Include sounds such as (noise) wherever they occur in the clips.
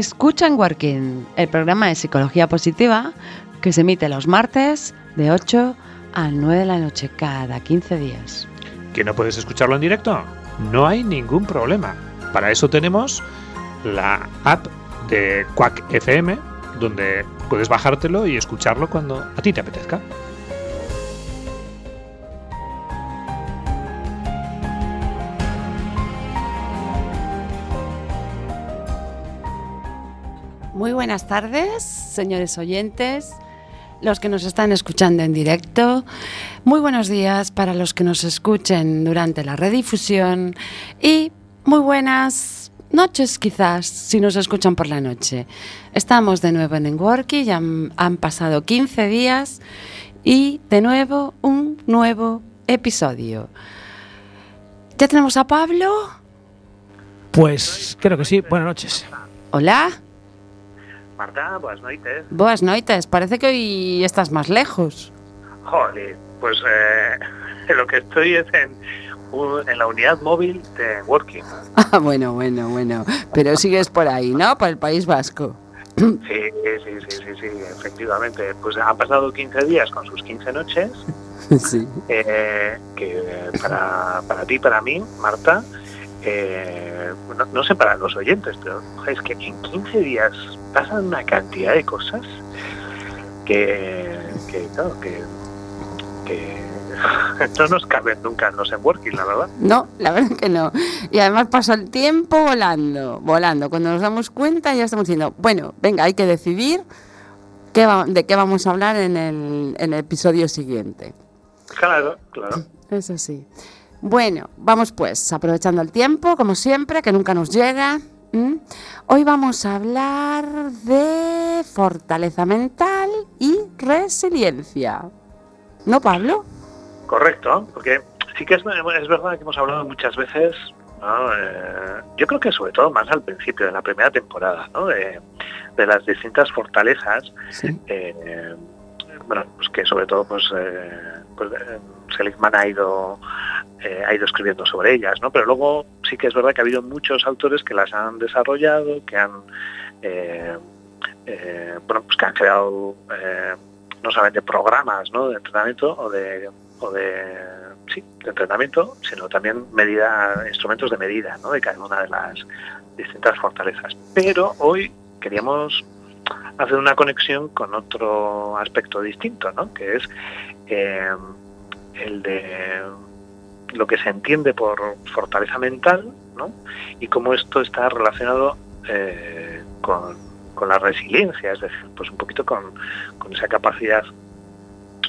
Escucha en Working, el programa de psicología positiva que se emite los martes de 8 a 9 de la noche cada 15 días. ¿Que no puedes escucharlo en directo? No hay ningún problema. Para eso tenemos la app de Quack FM, donde puedes bajártelo y escucharlo cuando a ti te apetezca. Muy buenas tardes, señores oyentes, los que nos están escuchando en directo. Muy buenos días para los que nos escuchen durante la redifusión y muy buenas noches quizás si nos escuchan por la noche. Estamos de nuevo en Enworky, ya han, han pasado 15 días y de nuevo un nuevo episodio. ¿Ya tenemos a Pablo? Pues creo que sí. Buenas noches. Hola. Marta, buenas noches. Buenas noches. Parece que hoy estás más lejos. Joder, pues eh, (laughs) lo que estoy es en, la unidad móvil de Working. (laughs) Ah, bueno, bueno, bueno. Pero sigues por ahí, ¿no? Por el País Vasco. Sí, sí, sí, sí, sí, efectivamente. Pues han pasado 15 días con sus 15 noches, (laughs) Sí. eh, que para, para ti, para mí, Marta, eh, no, no sé para los oyentes, pero es que en 15 días pasan una cantidad de cosas que, que claro, que, que (laughs) no nos caben nunca en los Working, la verdad. No, la verdad que no. Y además pasa el tiempo volando, volando. Cuando nos damos cuenta ya estamos diciendo, bueno, venga, hay que decidir qué va- de qué vamos a hablar en el, en el episodio siguiente. Claro, claro. Eso sí. Bueno, vamos pues, aprovechando el tiempo, como siempre, que nunca nos llega. Hoy vamos a hablar de fortaleza mental y resiliencia. ¿No, Pablo? Correcto, porque sí que es, es verdad que hemos hablado muchas veces, ¿no? Eh, yo creo que sobre todo más al principio, de la primera temporada, ¿no? de, de las distintas fortalezas, Sí. eh, bueno, pues que sobre todo pues, eh, pues eh, Seligman ha ido, eh, ha ido escribiendo sobre ellas, ¿no? pero luego sí que es verdad que ha habido muchos autores que las han desarrollado, que han, eh, bueno, pues que han creado no solamente programas ¿no? de entrenamiento o de o de sí, de entrenamiento, sino también medida, instrumentos de medida ¿no? de cada una de las distintas fortalezas. Pero hoy queríamos hacer una conexión con otro aspecto distinto, ¿no? que es eh, el de lo que se entiende por fortaleza mental ¿no? y cómo esto está relacionado eh, con, la resiliencia, es decir, pues un poquito con, esa capacidad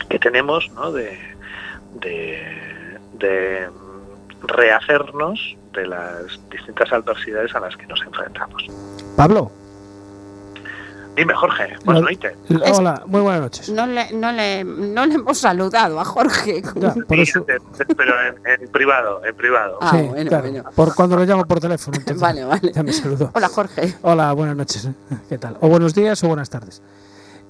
que tenemos ¿no? de, de rehacernos de las distintas adversidades a las que nos enfrentamos. Pablo. Dime, Jorge, buenas noches. Es- Hola, muy buenas noches. No le, no, le, no le hemos saludado a Jorge. Ya, por Sí, eso. eh, Pero en, en privado, en privado. Ah, sí, bueno, claro, bueno. Por cuando lo llamo por teléfono. entonces (laughs) Vale, vale. Ya me saludó. Hola, Jorge. Hola, buenas noches. ¿Qué tal? O buenos días o buenas tardes.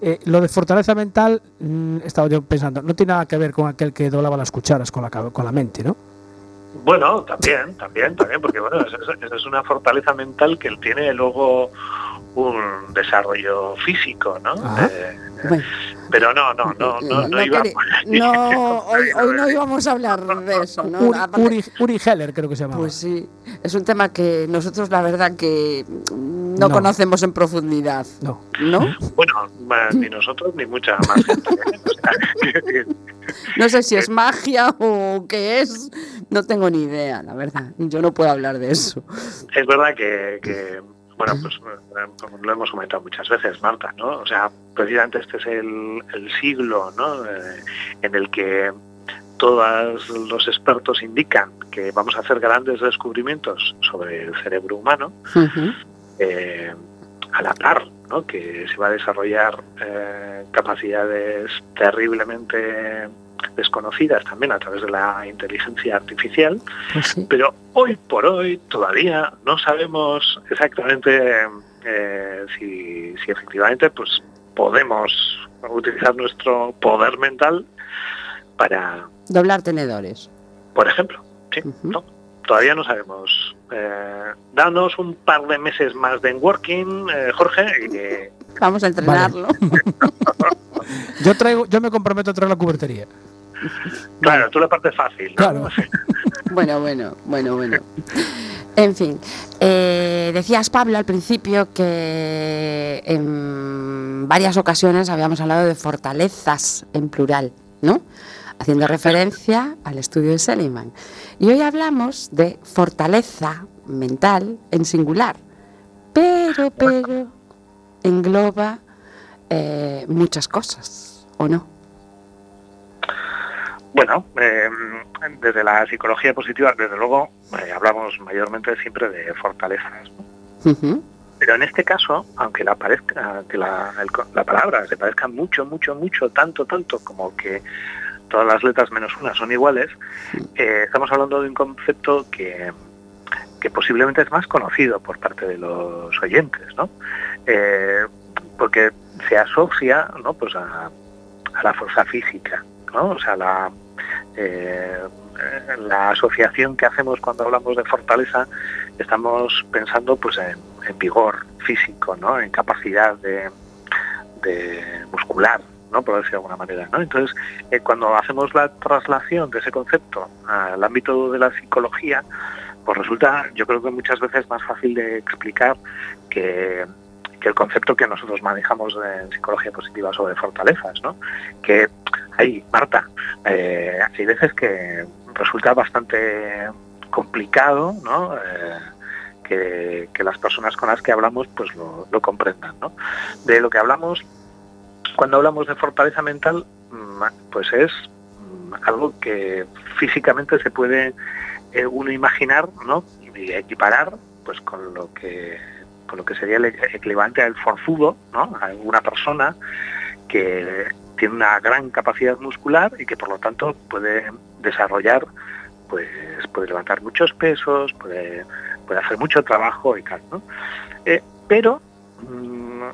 Eh, lo de fortaleza mental, mm, estaba yo pensando, no tiene nada que ver con aquel que doblaba las cucharas con la, con la mente, ¿no? Bueno, también, también, también, porque bueno, esa es, una fortaleza mental que tiene luego un desarrollo físico, ¿no? Ajá. Eh, Bueno, pero no, no, no, no, no, ahí. no, (laughs) hoy, hoy no íbamos a hablar de eso, ¿no? Uri, Uri- Uri Heller creo que se llamaba. Pues sí, es un tema que nosotros la verdad que no, No. conocemos en profundidad, no. ¿no? Bueno, ni nosotros ni mucha más gente. ¿eh? (laughs) No sé si es magia o qué es, no tengo ni idea, la verdad. Yo no puedo hablar de eso. es verdad que, que, bueno, pues eh, lo hemos comentado muchas veces, Marta, ¿no? O sea, precisamente este es el, el siglo, ¿no? Eh, en el que todos los expertos indican que vamos a hacer grandes descubrimientos sobre el cerebro humano, eh, a la par, ¿no? que se va a desarrollar eh, capacidades terriblemente desconocidas también a través de la inteligencia artificial, Pues sí. pero hoy por hoy todavía no sabemos exactamente eh, si, si efectivamente pues podemos utilizar nuestro poder mental para, Doblar tenedores. por ejemplo, ¿sí? ¿no? todavía no sabemos. Eh, danos un par de meses más de working, eh, Jorge, y vamos a entrenarlo. yo traigo, yo me comprometo a traer la cubertería. Claro, tú la parte fácil. Claro. bueno, bueno, bueno, bueno. En fin, eh, decías Pablo al principio que en varias ocasiones habíamos hablado de fortalezas en plural, ¿no? Haciendo referencia al estudio de Seligman. Y hoy hablamos de fortaleza mental en singular, pero, pero engloba eh, muchas cosas, ¿o no? Bueno, em, desde la psicología positiva, desde luego, eh, hablamos mayormente siempre de fortalezas. Pero en este caso, aunque la, parezca, que la, palabra se parezca mucho, mucho, mucho, tanto, tanto como que todas las letras menos una son iguales, eh, estamos hablando de un concepto que, que posiblemente es más conocido por parte de los oyentes, ¿no? Eh, porque se asocia ¿no? pues a, a la fuerza física, ¿no? O sea, la, eh, la asociación que hacemos cuando hablamos de fortaleza, estamos pensando pues en, vigor físico, ¿no? En capacidad de, muscular, ¿no? Por decir de alguna manera, ¿no? Entonces, eh, cuando hacemos la traslación de ese concepto al ámbito de la psicología, pues resulta, yo creo que muchas veces más fácil de explicar que que el concepto que nosotros manejamos en psicología positiva sobre fortalezas, ¿no? Que hay, Marta, eh, hay veces que resulta bastante complicado, ¿no? Eh, que, las personas con las que hablamos pues lo, comprendan, ¿no? De lo que hablamos cuando hablamos de fortaleza mental, mm, pues es mm, algo que físicamente se puede eh, uno imaginar, ¿no? Y equiparar pues con lo que lo que sería el equivalente al forzudo, ¿no? a una persona que tiene una gran capacidad muscular y que por lo tanto puede desarrollar, pues puede levantar muchos pesos, puede, puede hacer mucho trabajo y tal. ¿no? Eh, pero mm,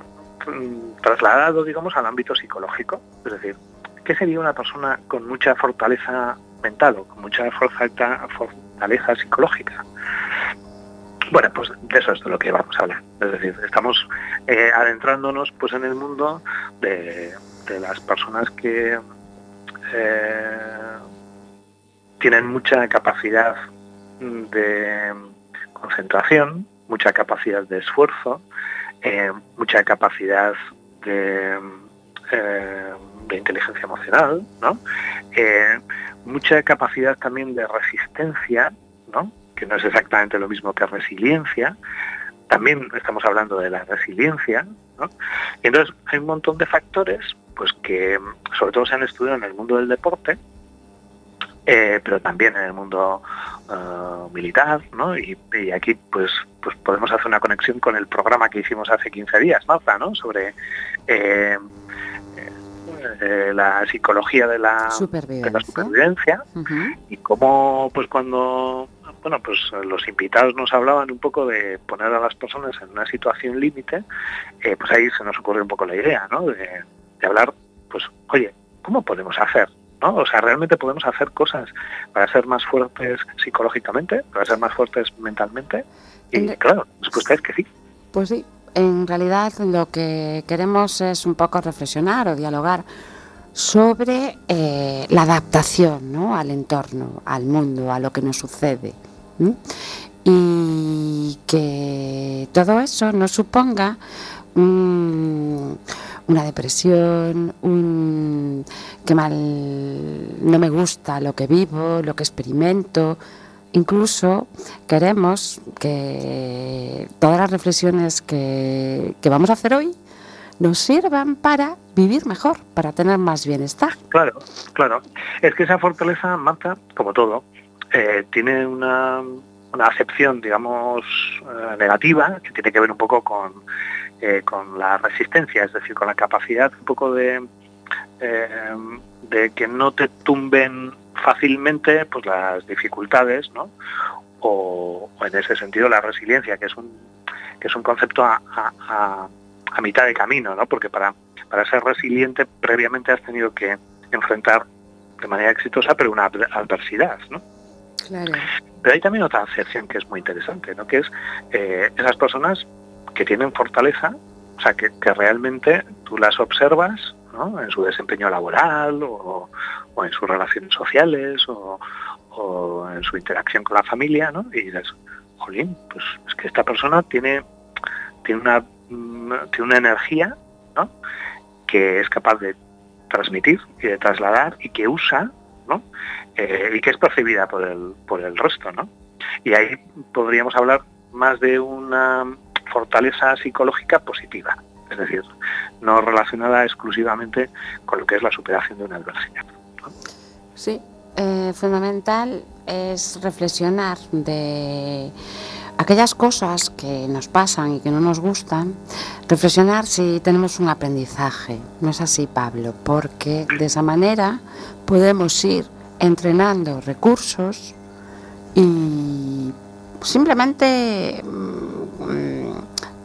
trasladado, digamos, al ámbito psicológico, es decir, ¿qué sería una persona con mucha fortaleza mental o con mucha fortaleza psicológica? Bueno, pues de eso es de lo que vamos a hablar. Es decir, estamos eh, adentrándonos pues en el mundo de, las personas que eh, tienen mucha capacidad de concentración, mucha capacidad de esfuerzo, eh, mucha capacidad de, de inteligencia emocional, ¿no? mucha capacidad también de resistencia, ¿no? que no es exactamente lo mismo que resiliencia. También estamos hablando de la resiliencia, ¿no? Entonces hay un montón de factores, pues que sobre todo se han estudiado en el mundo del deporte, eh, pero también en el mundo eh, militar, ¿no? Y, aquí pues pues podemos hacer una conexión con el programa que hicimos hace 15 días, Marta, ¿no? Sobre eh, la psicología de la supervivencia, y cómo pues cuando bueno, pues los invitados nos hablaban un poco de poner a las personas en una situación límite, eh, pues ahí se nos ocurre un poco la idea, ¿no? De, hablar, pues, oye, ¿cómo podemos hacer? ¿No? O sea, realmente podemos hacer cosas para ser más fuertes psicológicamente, para ser más fuertes mentalmente. Y claro, la respuesta es que sí. Pues sí, en realidad lo que queremos es un poco reflexionar o dialogar sobre eh, la adaptación ¿no? al entorno, al mundo, a lo que nos sucede. Y que todo eso no suponga una depresión, un que mal no me gusta lo que vivo, lo que experimento. Incluso queremos que todas las reflexiones que, vamos a hacer hoy nos sirvan para vivir mejor, para tener más bienestar. Claro, claro. Es que esa fortaleza, Marta, como todo, eh, tiene una, una, acepción, digamos, eh, negativa, que tiene que ver un poco con, eh, con la resistencia, es decir, con la capacidad un poco de, de que no te tumben fácilmente pues las dificultades, ¿no? O, en ese sentido la resiliencia, que es un, que es un concepto a, a, a mitad de camino, ¿no? Porque para, para ser resiliente previamente has tenido que enfrentar de manera exitosa, pero una adversidad, ¿no? pero hay también otra acepción que es muy interesante, ¿no? que es eh, esas personas que tienen fortaleza, o sea, que, realmente tú las observas ¿no? en su desempeño laboral o, en sus relaciones sociales o, en su interacción con la familia, ¿no? y dices, jolín, pues es que esta persona tiene, tiene, una, tiene una energía ¿no? que es capaz de transmitir y de trasladar y que usa ¿no? Eh, y que es percibida por el, por el resto. ¿no? Y ahí podríamos hablar más de una fortaleza psicológica positiva, es decir, no relacionada exclusivamente con lo que es la superación de una adversidad. Sí, eh, fundamental es reflexionar de aquellas cosas que nos pasan y que no nos gustan, reflexionar si tenemos un aprendizaje. No es así, Pablo, porque de esa manera podemos ir entrenando recursos y simplemente mm,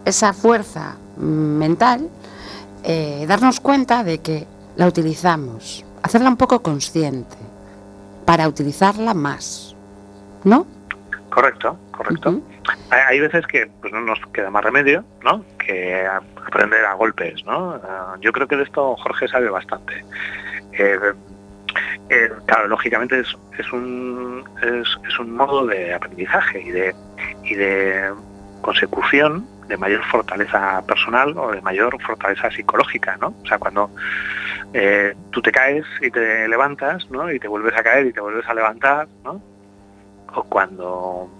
esa fuerza mental, eh, darnos cuenta de que la utilizamos, hacerla un poco consciente para utilizarla más, ¿no? Correcto, correcto. hay, veces que pues, no nos queda más remedio, ¿no? Que aprender a golpes, ¿no? Ah, yo creo que de esto Jorge sabe bastante. Eh, eh, claro, lógicamente es, es un, es, un modo de aprendizaje y de, y de consecución de mayor fortaleza personal o de mayor fortaleza psicológica, ¿no? O sea, cuando eh, tú te caes y te levantas, ¿no? Y te vuelves a caer y te vuelves a levantar, ¿no? O cuando,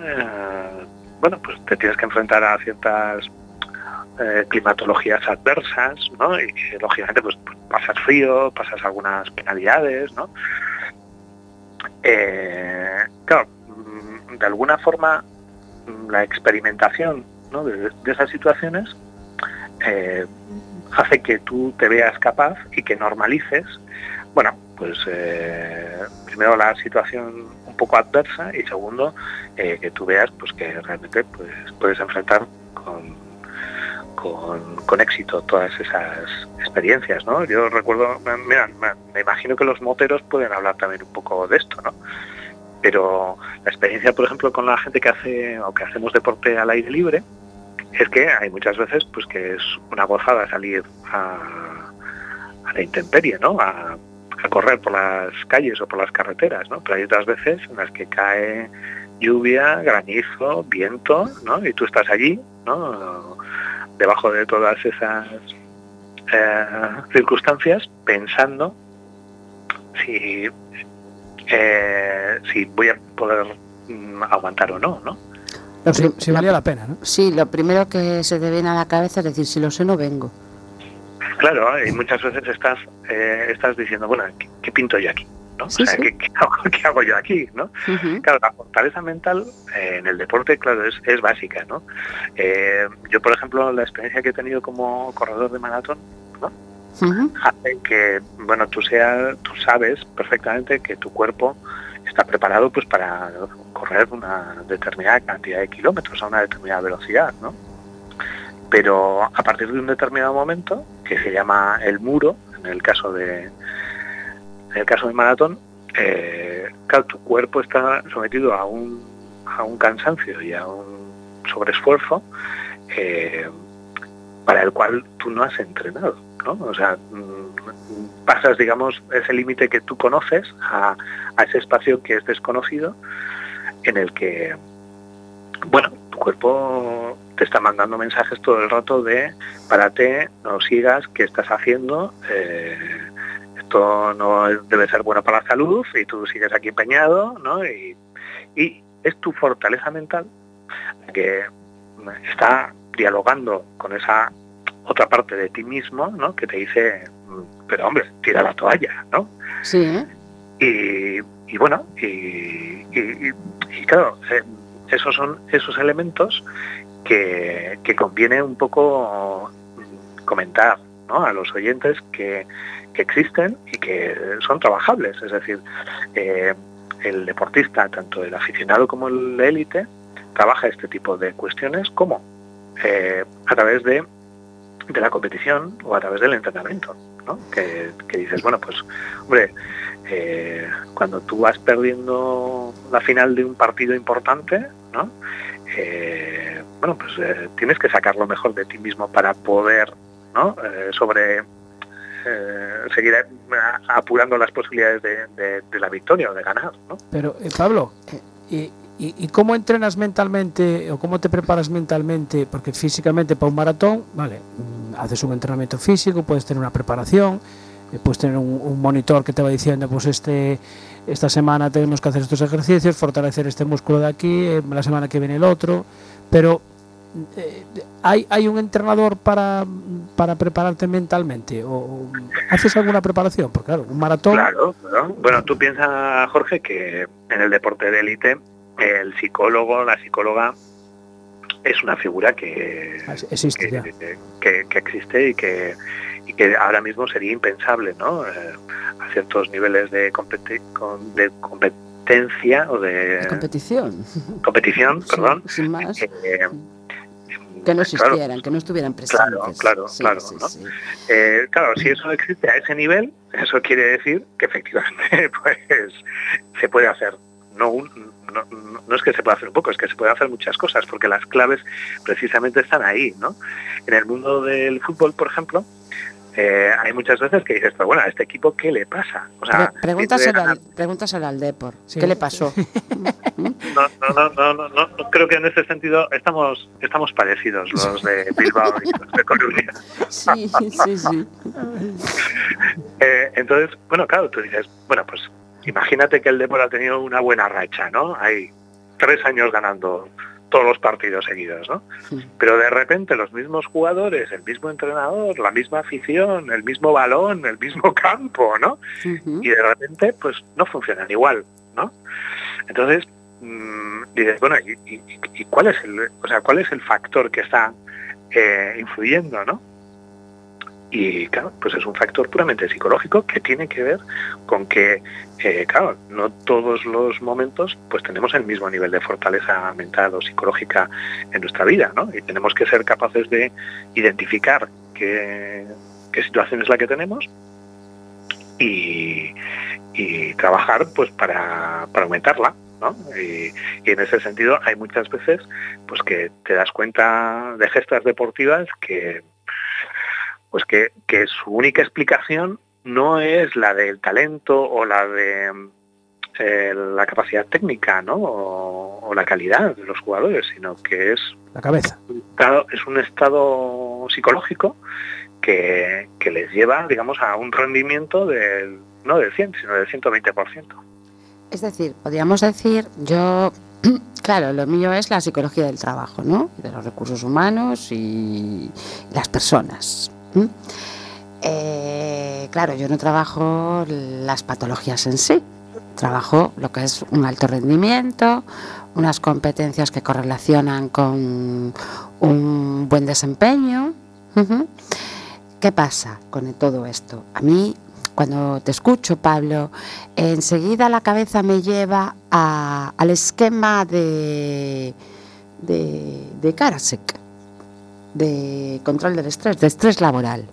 eh, bueno, pues te tienes que enfrentar a ciertas eh, climatologías adversas, ¿no? Y lógicamente pues pasas frío, pasas algunas penalidades, ¿no? Claro, mm, de alguna forma la experimentación de, esas situaciones eh, hace que tú te veas capaz y que normalices, bueno, pues primero la situación un poco adversa y segundo que tú veas pues que realmente pues, puedes enfrentar con con, éxito todas esas experiencias, ¿no? Yo recuerdo, mira, me imagino que los moteros pueden hablar también un poco de esto, ¿no? Pero la experiencia, por ejemplo, con la gente que hace o que hacemos deporte al aire libre, es que hay muchas veces pues que es una gozada salir a, la intemperie, ¿no? A, correr por las calles o por las carreteras, ¿no? Pero hay otras veces en las que cae lluvia, granizo, viento, ¿no? Y tú estás allí, ¿no? debajo de todas esas eh, circunstancias pensando si, eh, si voy a poder mm, aguantar o no, ¿no? Si, valía la pena, ¿no? Sí, lo primero que se te viene a la cabeza es decir, si lo sé, no vengo. Claro, y muchas veces estás, eh, estás diciendo, bueno, ¿qué, pinto yo aquí? ¿qué, hago, yo aquí? ¿no? Claro, la fortaleza mental eh, en el deporte, claro, es, es básica. ¿no? Eh, yo, por ejemplo, la experiencia que he tenido como corredor de maratón, ¿no? hace que, bueno, tú, sea, tú sabes perfectamente que tu cuerpo está preparado pues para correr una determinada cantidad de kilómetros a una determinada velocidad, ¿no? Pero a partir de un determinado momento, que se llama el muro, en el caso de, en el caso del maratón, eh, tu cuerpo está sometido a un, a un cansancio y a un sobreesfuerzo eh, para el cual tú no has entrenado. O sea, mm, pasas, digamos, ese límite que tú conoces a, a ese espacio que es desconocido, en el que, bueno, tu cuerpo te está mandando mensajes todo el rato de párate, no sigas, ¿qué estás haciendo? Eh, esto no debe ser bueno para la salud y tú sigues aquí empeñado, ¿no? Y, es tu fortaleza mental que está dialogando con esa otra parte de ti mismo, ¿no? Que te dice, pero hombre, tira la toalla, ¿no? Sí. Y, bueno, y, claro, eh, esos son esos elementos que, que conviene un poco comentar ¿no? a los oyentes que, que existen y que son trabajables. Es decir, eh, el deportista, tanto el aficionado como el élite, trabaja este tipo de cuestiones como eh, a través de, de, la competición o a través del entrenamiento. ¿no? Que, dices, bueno, pues, hombre, eh, cuando tú vas perdiendo la final de un partido importante, ¿no? Eh, bueno, pues eh, tienes que sacar lo mejor de ti mismo para poder, ¿no? sobre seguir apurando las posibilidades de, la victoria o de ganar, ¿no? Pero, Pablo, ¿y, ¿Y, cómo entrenas mentalmente o cómo te preparas mentalmente? Porque físicamente para un maratón, vale, mm, haces un entrenamiento físico, puedes tener una preparación, eh, puedes tener un, monitor que te va diciendo, pues este, esta semana tenemos que hacer estos ejercicios, fortalecer este músculo de aquí, eh, la semana que viene el otro, pero eh, ¿hay, ¿hay un entrenador para, para prepararte mentalmente? ¿O haces alguna preparación? Porque claro, un maratón... Claro. Bueno, tú piensas, Jorge, que en el deporte de élite el psicólogo, la psicóloga es una figura que ah, existe, que, existe y que, y que ahora mismo sería impensable, ¿no? Eh, a ciertos niveles de, de competencia o de, competición. Competición, perdón. Sin más. que no existieran, que no estuvieran presentes. Claro, claro, claro. Eh, claro, si eso existe a ese nivel, eso quiere decir que efectivamente (laughs) pues se puede hacer no, no, es que se pueda hacer un poco, es que se pueden hacer muchas cosas, porque las claves precisamente están ahí, ¿no? En el mundo del fútbol, por ejemplo, eh, hay muchas veces que dices, pero bueno, a este equipo, ¿qué le pasa? O sea, pregúntaselo, al, pregúntaselo al Depor, ¿qué le pasó? (laughs) no, no, no, no, no, creo que en ese sentido estamos estamos parecidos los de Bilbao y los de Coruña. sí, sí, sí. (laughs) Eh, entonces, bueno, claro, tú dices, bueno, pues imagínate que el Depor ha tenido una buena racha, ¿no? Hay tres años ganando todos los partidos seguidos, ¿no? Pero de repente los mismos jugadores, el mismo entrenador, la misma afición, el mismo balón, el mismo (laughs) campo, ¿no? Y de repente, pues no funcionan igual, ¿no? Entonces mmm, dices, bueno, ¿y, cuál es el, o sea, cuál es el factor que está eh, influyendo, ¿no? Y claro, pues es un factor puramente psicológico que tiene que ver con que, eh, claro, no todos los momentos pues tenemos el mismo nivel de fortaleza mental o psicológica en nuestra vida, ¿no? Y tenemos que ser capaces de identificar qué, situación es la que tenemos y, trabajar pues para, aumentarla. ¿no? Y, y, en ese sentido hay muchas veces pues que te das cuenta de gestas deportivas que pues que, su única explicación no es la del talento o la de eh, la capacidad técnica ¿no? O, la calidad de los jugadores, sino que es la cabeza. es un estado psicológico que, les lleva, digamos, a un rendimiento del, no del 100, sino del 120%. Es decir, podríamos decir, yo, (clears throat) claro, lo mío es la psicología del trabajo, ¿no? De los recursos humanos y las personas. Eh, claro, yo no trabajo las patologías en sí, trabajo lo que es un alto rendimiento, unas competencias que correlacionan con un buen desempeño. ¿Qué pasa con todo esto? A mí, cuando te escucho, Pablo, enseguida la cabeza me lleva al esquema de, de, de Karasek de control del estrés, de estrés laboral,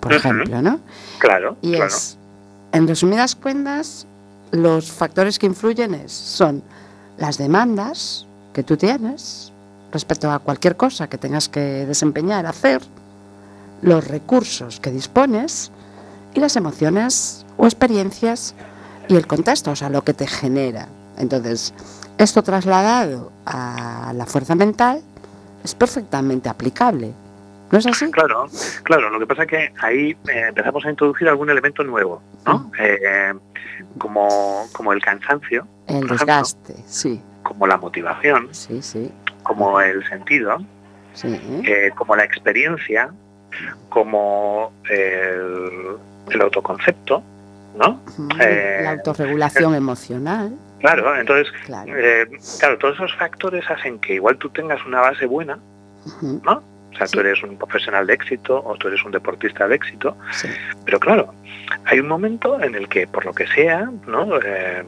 por ejemplo, ¿no? Claro. Y es, en resumidas cuentas, los factores que influyen es, son las demandas que tú tienes respecto a cualquier cosa que tengas que desempeñar, hacer, los recursos que dispones y las emociones o experiencias y el contexto, o sea, lo que te genera. Entonces, esto trasladado a la fuerza mental es perfectamente aplicable. ¿No es así? Claro, claro. Lo que pasa es que ahí eh, empezamos a introducir algún elemento nuevo, ¿no? Mm. Eh, como, como el cansancio. El desgaste, sí. Como la motivación. Sí, sí. Como el sentido. Sí. Eh, como la experiencia. Como el, el autoconcepto, ¿no? la autorregulación emocional. Claro, entonces, eh, claro. todos esos factores hacen que igual tú tengas una base buena, ¿no? O sea, tú eres un profesional de éxito o tú eres un deportista de éxito, pero claro, hay un momento en el que, por lo que sea, ¿no? Eh,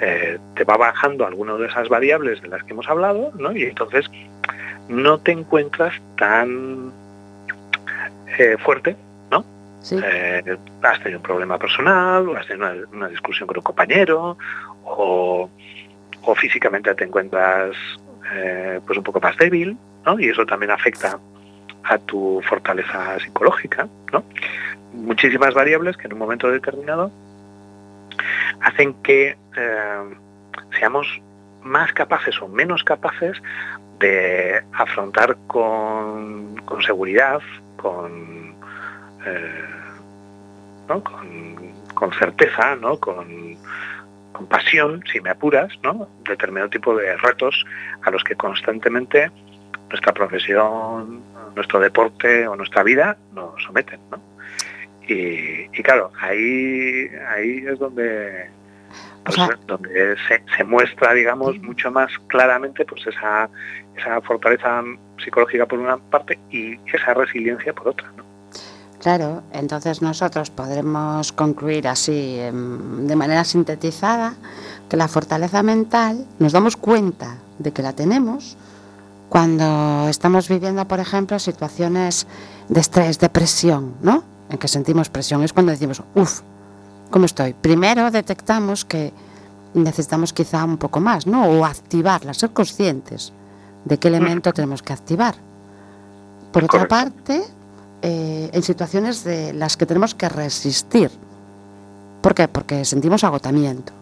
eh, te va bajando alguna de esas variables de las que hemos hablado, ¿no? Y entonces no te encuentras tan fuerte, ¿no? Has tenido un problema personal, o has tenido una, discusión con un compañero, o, físicamente te encuentras eh, pues un poco más débil, ¿no? Y eso también afecta a tu fortaleza psicológica, ¿no? Muchísimas variables que en un momento determinado hacen que eh, seamos más capaces o menos capaces de afrontar con, seguridad, con, eh, con, certeza, ¿no? con, con pasión, si me apuras, ¿no? determinado tipo de retos a los que constantemente nuestra profesión, nuestro deporte o nuestra vida nos someten. ¿no? Y, claro, ahí, ahí es donde donde se, muestra, digamos, mucho más claramente pues esa, esa fortaleza psicológica por una parte y esa resiliencia por otra. ¿no? Claro, entonces nosotros podremos concluir así em, de manera sintetizada que la fortaleza mental nos damos cuenta de que la tenemos cuando estamos viviendo, por ejemplo, situaciones de estrés, de presión, ¿no? En que sentimos presión. Es cuando decimos, uff, ¿Cómo estoy? Primero detectamos que necesitamos quizá un poco más, ¿no? O activarla, ser conscientes de qué elemento tenemos que activar. Por otra parte, eh, en situaciones de las que tenemos que resistir. ¿Por qué? Porque sentimos agotamiento.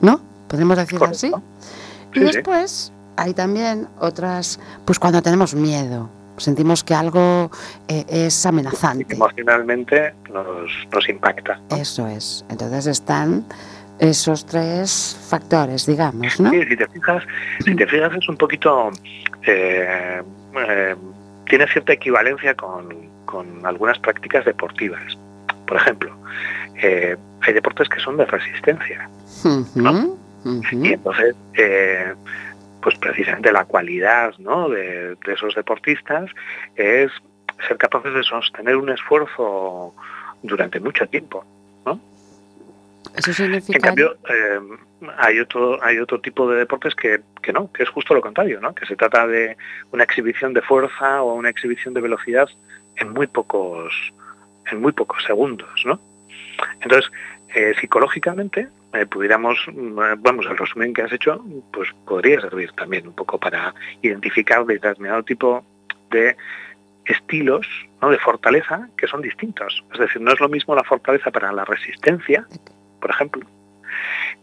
¿No? ¿Podemos decir así? y después hay también otras, pues cuando tenemos miedo, sentimos que algo eh, es amenazante. Emocionalmente nos, nos impacta. Eso es. Entonces están esos tres factores, digamos, ¿no? Sí, si te fijas, si te fijas es un poquito... Eh, eh, tiene cierta equivalencia con, con, algunas prácticas deportivas. Por ejemplo, hay deportes que son de resistencia. Y entonces pues precisamente la cualidad de, esos deportistas es ser capaces de sostener un esfuerzo durante mucho tiempo. ¿No? Eso significa... En cambio, eh, hay otro hay otro tipo de deportes que, que, no, que es justo lo contrario, ¿no? que se trata de una exhibición de fuerza o una exhibición de velocidad en muy pocos en muy pocos segundos, ¿no? Entonces, eh, psicológicamente, eh, pudiéramos, mm, vamos, el resumen que has hecho, pues podría servir también un poco para identificar determinado tipo de estilos ¿no? de fortaleza que son distintos. Es decir, no es lo mismo la fortaleza para la resistencia, por ejemplo,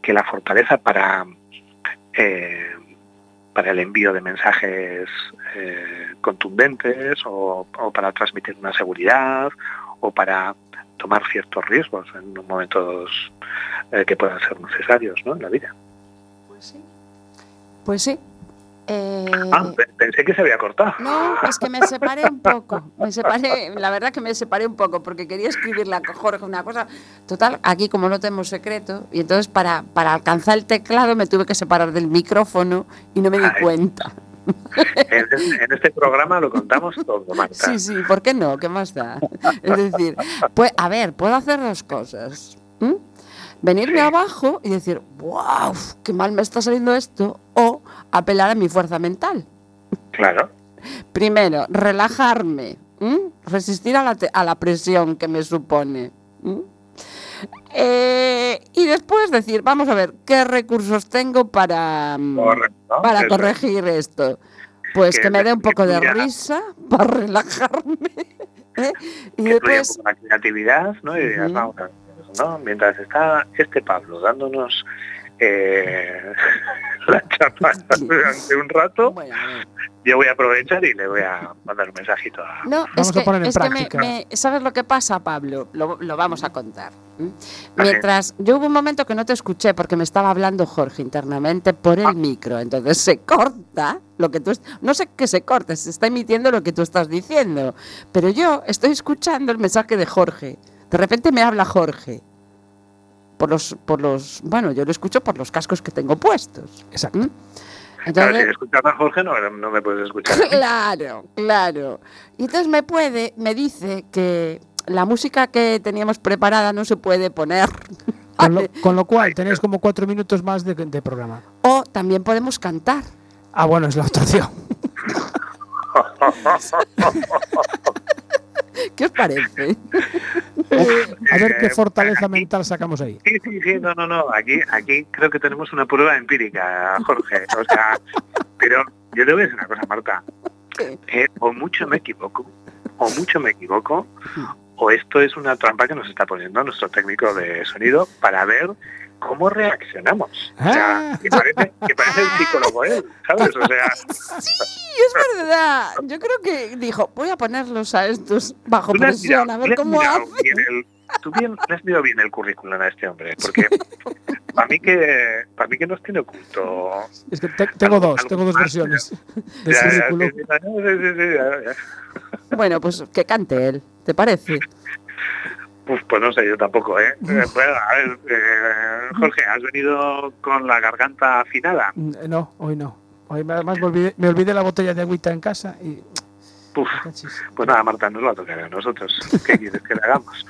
que la fortaleza para, eh, para el envío de mensajes eh, contundentes o, o, para transmitir una seguridad o para tomar ciertos riesgos en momentos eh, que puedan ser necesarios ¿no? en la vida. Pues sí. Pues sí. Eh... Ah, pensé que se había cortado. No, es que me separé un poco. Me separé, la verdad que me separé un poco porque quería escribirle a Jorge una cosa. Total, aquí como no tenemos secreto, y entonces para, para alcanzar el teclado me tuve que separar del micrófono y no me di cuenta. En, este programa lo contamos todo, Marta. Sí, sí, ¿por qué no? ¿Qué más da? Es decir, pues, a ver, puedo hacer dos cosas. Venirme abajo y decir, wow, qué mal me está saliendo esto, o apelar a mi fuerza mental. Claro. Primero, relajarme, resistir a la, a la, presión que me supone. Eh, y después decir, vamos a ver, ¿qué recursos tengo para, mm, para corregir esto? Pues que, me dé un poco de risa para relajarme. (laughs) ¿eh? Y después... la creatividad, ¿no? Y Mientras está este Pablo dándonos eh, (laughs) la charla durante un rato, yo voy a aprovechar y le voy a mandar un mensajito a... No, es que, es que ¿sabes lo que pasa, Pablo? Lo, vamos a contar. Mientras, yo hubo un momento que no te escuché porque me estaba hablando Jorge internamente por el ah. micro, entonces se corta lo que tú... No sé que se corte, se está emitiendo lo que tú estás diciendo, pero yo estoy escuchando el mensaje de Jorge. De repente me habla Jorge por los, por los, bueno, yo lo escucho por los cascos que tengo puestos. Exacto. ¿Mm? Entonces, claro, si escuchas a Jorge no, no me puedes escuchar. (laughs) Claro, claro. Y entonces me puede, me dice que la música que teníamos preparada no se puede poner. (laughs) Con lo, cual tenéis como cuatro minutos más de, de, programa. O también podemos cantar. Ah, bueno, es la otra opción. (laughs) (laughs) ¿Qué os parece? (laughs) A ver qué Eh, fortaleza aquí- mental sacamos ahí. Sí, sí, sí, no, no, no. Aquí, aquí creo que tenemos una prueba empírica, Jorge. O sea, pero yo te voy a decir una cosa, Marta. Eh, o mucho me equivoco, o mucho me equivoco, o esto es una trampa que nos está poniendo nuestro técnico de sonido para ver cómo reaccionamos. O sea, Ah. que parece, que parece el psicólogo él, ¿sabes? O sea, (laughs) Sí, es verdad. Yo creo que dijo, voy a ponerlos a estos bajo presión, mirado- a ver cómo hacen. el- Tú bien, le has mirado bien el currículum a este hombre, porque para mí que para mí que nos tiene oculto Es que te- tengo Algo- dos, algo tengo dos versiones de Ya, ya, ya. Bueno, pues que cante él, ¿te parece? Uf, pues no sé, yo tampoco, ¿eh? (laughs) Eh, bueno, a ver, eh, Jorge, ¿has venido con la garganta afinada? Mm, No, hoy no. Hoy me- además me olvidé, me olvidé la botella de agüita en casa y... Uf, pues nada, Marta, nos va a tocar a nosotros. ¿Qué (laughs) quieres que le hagamos?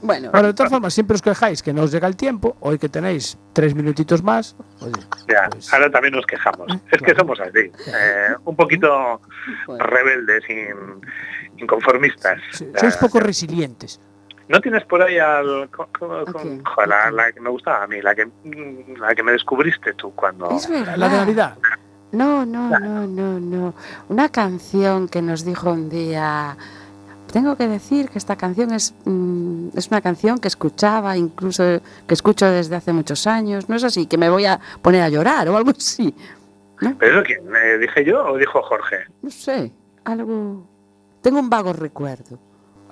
Bueno, Bueno, de todas formas, siempre os quejáis que no os llega el tiempo. Hoy que tenéis tres minutitos más, oye, Ya, Pues- ahora también nos quejamos. Es que somos así, (laughs) eh, un poquito bueno. rebeldes, in- inconformistas. sí, sois poco resilientes. ¿No tienes por ahí al... co- co- con- joder, la, que me gustaba a mí, la que, la que me descubriste tú cuando... Es verdad. La de Navidad. No, no, no, no, no. Una canción que nos dijo un día. Tengo que decir que esta canción es, mm, es una canción que escuchaba, incluso que escucho desde hace muchos años. No es así, que me voy a poner a llorar o algo así. ¿Pero eso quién? ¿Eh, ¿Dije yo o dijo Jorge? No sé, algo. Tengo un vago recuerdo.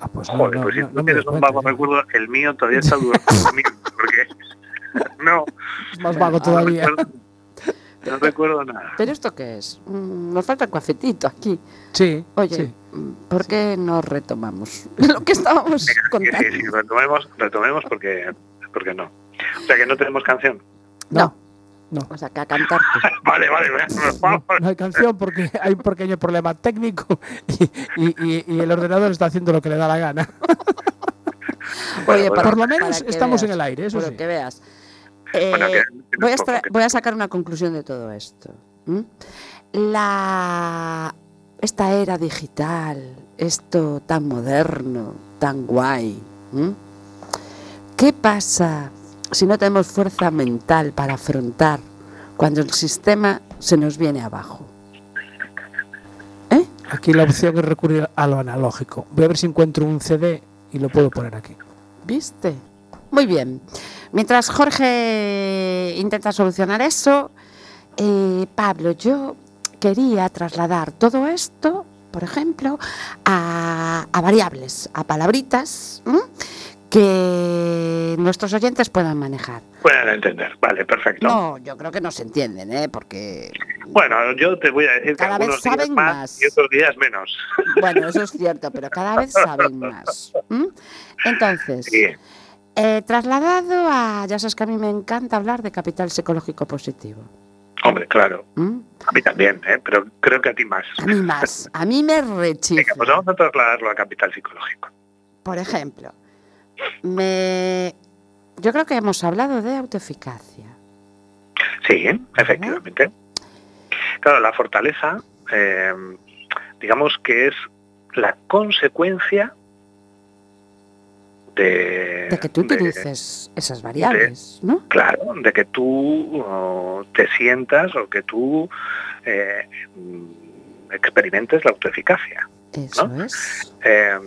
Ah, pues no, Joder, no, pues si no, tú tienes un vago recuerdo, el mío todavía está durmiendo porque (laughs) no, Es más vago no todavía. recuerdo, no recuerdo nada. ¿Pero esto qué es? Mm, nos falta cafetito aquí. Sí, Oye, sí. mm, ¿por qué no retomamos (laughs) lo que estábamos Sí, contando? sí, sí, retomemos, retomemos porque, porque no. O sea que no tenemos canción. No, No, o sea, que a cantar tú. (laughs) Vale, vale, vale. no hay canción porque hay un pequeño problema técnico y, y- y- y el ordenador está haciendo lo que le da la gana. (laughs) Oye, bueno. para- Por lo menos estamos en el aire, eso sí. que veas. Eh, Bueno, que- que voy, a voy a sacar una conclusión de todo esto. La esta era digital, esto tan moderno, tan guay. ¿Qué pasa si no tenemos fuerza mental para afrontar cuando el sistema se nos viene abajo? ¿Eh? Aquí la opción es recurrir a lo analógico. Voy a ver si encuentro un CD y lo puedo poner aquí. ¿Viste? Muy bien. Mientras Jorge intenta solucionar eso, eh, Pablo, yo quería trasladar todo esto, por ejemplo, a, a variables, a palabritas. Que nuestros oyentes puedan manejar. Pueden entender. Vale, perfecto. No, yo creo que no se entienden, ¿eh? porque, Bueno, yo te voy a decir que Cada vez algunos días saben más, más. y otros días menos. (laughs) bueno, eso es cierto, pero cada vez saben más. Entonces, Sí. Eh, trasladado a, ya sabes que a mí me encanta hablar de capital psicológico positivo. Hombre, claro. A mí también, ¿eh? pero creo que a ti más. A mí más, a mí me rechifla. (laughs) Venga, pues vamos a trasladarlo a capital psicológico. Por ejemplo, me, yo creo que hemos hablado de autoeficacia. Sí, efectivamente. Claro, la fortaleza, eh, digamos que es la consecuencia de... De que tú de- utilices esas variables, ¿no? Claro, de que tú oh, te sientas o que tú eh, mm, experimentes la autoeficacia. Eso ¿no? es. Eh,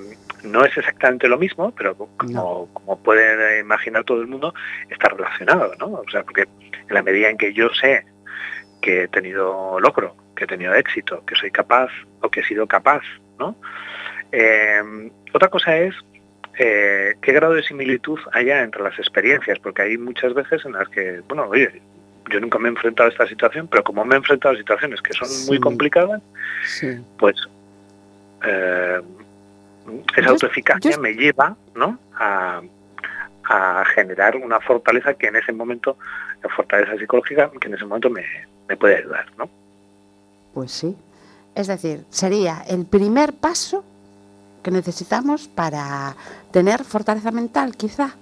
no es exactamente lo mismo, pero como, No. como puede imaginar todo el mundo, está relacionado, ¿no? O sea, porque en la medida en que yo sé que he tenido logro, que he tenido éxito, que soy capaz o que he sido capaz, ¿no? Eh, otra cosa es eh, qué grado de similitud haya entre las experiencias, porque hay muchas veces en las que, bueno, oye, yo nunca me he enfrentado a esta situación, pero como me he enfrentado a situaciones que son muy complicadas, Sí. pues eh, esa autoeficacia me lleva ¿no? a, a generar una fortaleza que en ese momento, la fortaleza psicológica, que en ese momento me, me puede ayudar. ¿no? Pues sí. Es decir, sería el primer paso que necesitamos para tener fortaleza mental, quizá.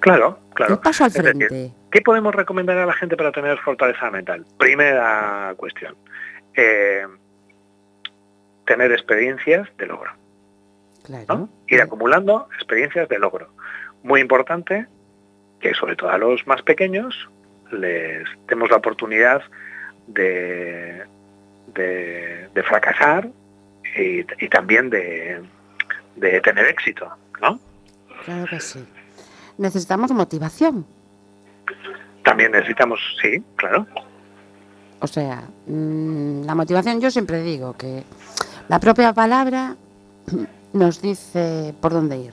Claro, claro. El paso al decir, frente. ¿Qué podemos recomendar a la gente para tener fortaleza mental? Primera cuestión. eh, tener experiencias de logro. Claro. Ir acumulando experiencias de logro. Muy importante que sobre todo a los más pequeños les demos la oportunidad de, de, de fracasar y, y también de, de tener éxito, ¿no? Claro que sí. Necesitamos motivación. También necesitamos, sí, claro. O sea, mm, la motivación, yo siempre digo que la propia palabra nos dice por dónde ir.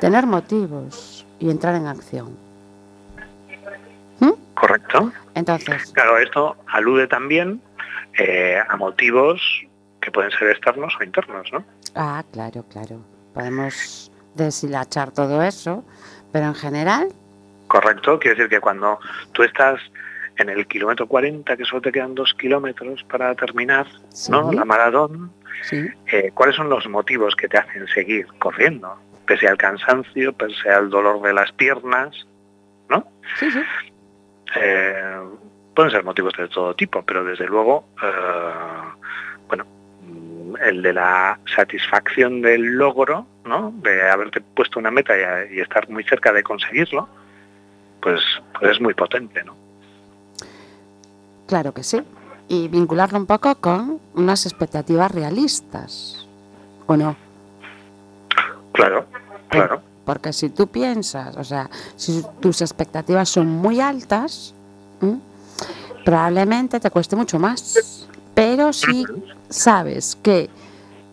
Tener motivos y entrar en acción. ¿Mm? Correcto. Entonces, Claro, esto alude también eh, a motivos que pueden ser externos o internos, ¿no? ah, claro, claro. Podemos deshilachar todo eso, pero en general, Correcto, quiere decir que cuando tú estás en el kilómetro 40, que solo te quedan dos kilómetros para terminar, sí, ¿no? La maratón, sí, eh, ¿cuáles son los motivos que te hacen seguir corriendo? Pese al cansancio, pese al dolor de las piernas, ¿no? sí, sí. Eh, pueden ser motivos de todo tipo, pero desde luego, eh, bueno, el de la satisfacción del logro, ¿no? De haberte puesto una meta y, y estar muy cerca de conseguirlo, pues, pues es muy potente, ¿no? Claro que sí. Y vincularlo un poco con unas expectativas realistas, ¿o no? Claro, claro. Porque si tú piensas, o sea, si tus expectativas son muy altas, ¿m? probablemente te cueste mucho más. Pero si sabes que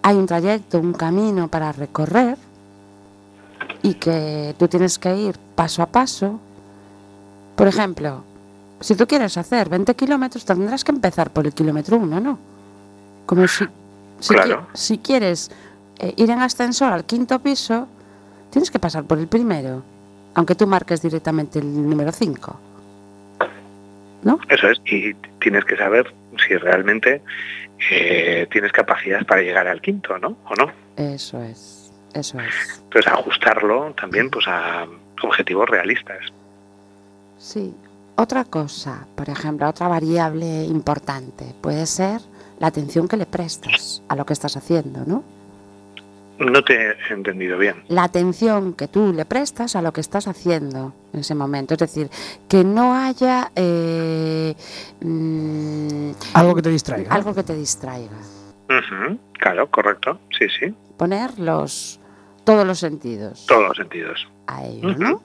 hay un trayecto, un camino para recorrer y que tú tienes que ir paso a paso, por ejemplo, si tú quieres hacer 20 kilómetros, tendrás que empezar por el kilómetro 1, ¿no? Como si, si, Claro. qui- si quieres eh, ir en ascensor al quinto piso, tienes que pasar por el primero, aunque tú marques directamente el número 5. Eso es, y tienes que saber si realmente eh, tienes capacidad para llegar al quinto, ¿no? ¿O no? Eso es, eso es. Entonces ajustarlo también pues a objetivos realistas. Sí. Otra cosa, por ejemplo, otra variable importante puede ser la atención que le prestas a lo que estás haciendo, ¿no? No te he entendido bien. la atención que tú le prestas a lo que estás haciendo en ese momento. Es decir, que no haya eh, mm, Algo que te distraiga. algo que te distraiga. Claro, correcto. Sí, sí. Poner los, todos los sentidos Todos los sentidos. a ello, ¿no?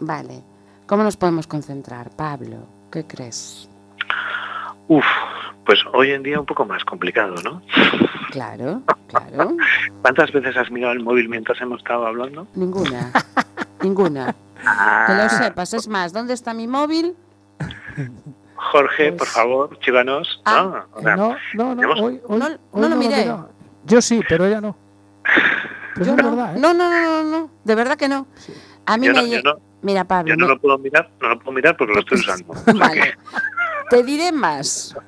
Vale. ¿Cómo nos podemos concentrar, Pablo? ¿Qué crees? Uf, pues hoy en día un poco más complicado, ¿no? Claro, claro. (laughs) ¿Cuántas veces has mirado el móvil mientras hemos estado hablando? Ninguna. Ninguna. Que lo sepas. Es más, ¿dónde está mi móvil? Jorge, por Pues- favor, chívanos. Ah, ¿no? O sea, no, no, no, hemos- hoy, hoy- No- hoy no lo miré. Yo sí, pero ella no. (laughs) Pues Yo no. verdad, ¿eh? no, no, no, no, no, de verdad que no. Sí. A mí yo, me... no, yo, lle- no, Mira, Pablo, yo no me- lo puedo mirar, no lo puedo mirar porque lo estoy (laughs) usando. Vale. Te diré más. (laughs)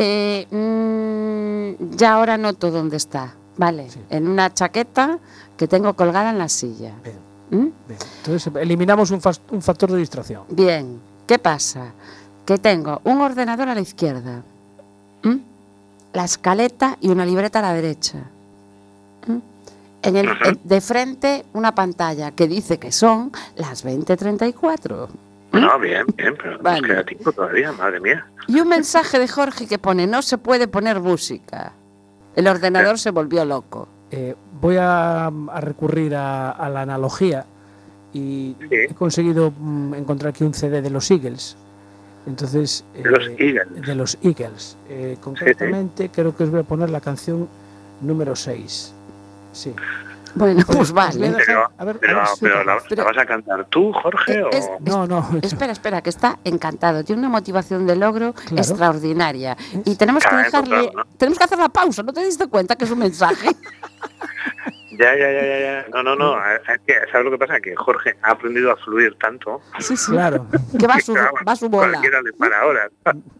Eh, mm, ya ahora noto dónde está. Vale. Sí. En una chaqueta que tengo colgada en la silla. Bien. ¿Mm? Bien, Entonces eliminamos un, factor de distracción. Bien. ¿Qué pasa? Que tengo un ordenador a la izquierda. ¿Mm? La escaleta y una libreta a la derecha. ¿Mm? En el, Ajá. en- de frente una pantalla que dice que son las 20.34. No, bien, bien, pero nos Vale. queda tiempo todavía, madre mía. Y un mensaje de Jorge que pone, no se puede poner música. El ordenador se volvió loco. Eh, voy a, a recurrir a, a la analogía y Sí. he conseguido mm, encontrar aquí un CD de los Eagles. Entonces, De los eh, Eagles. de los Eagles. Eh, concretamente, creo que os voy a poner la canción número 6. Sí. Bueno, pues a vale. Pero- a ver, a Pero, ver si pero soy la, capaz. Pero- ¿la vas a cantar tú, Jorge? o... Es- No, no. Espera, espera, que está encantado. Tiene una motivación de logro Claro. extraordinaria. Y tenemos que dejarle, tenemos que hacer la pausa. ¿No te diste cuenta que es un mensaje? (laughs) Ya, ya, ya, ya, ya. No, no, no. Es que, ¿Sabes lo que pasa? Que Jorge ha aprendido a fluir tanto Sí, sí. Claro. Que va a su, va a su bola. Cualquiera le para ahora.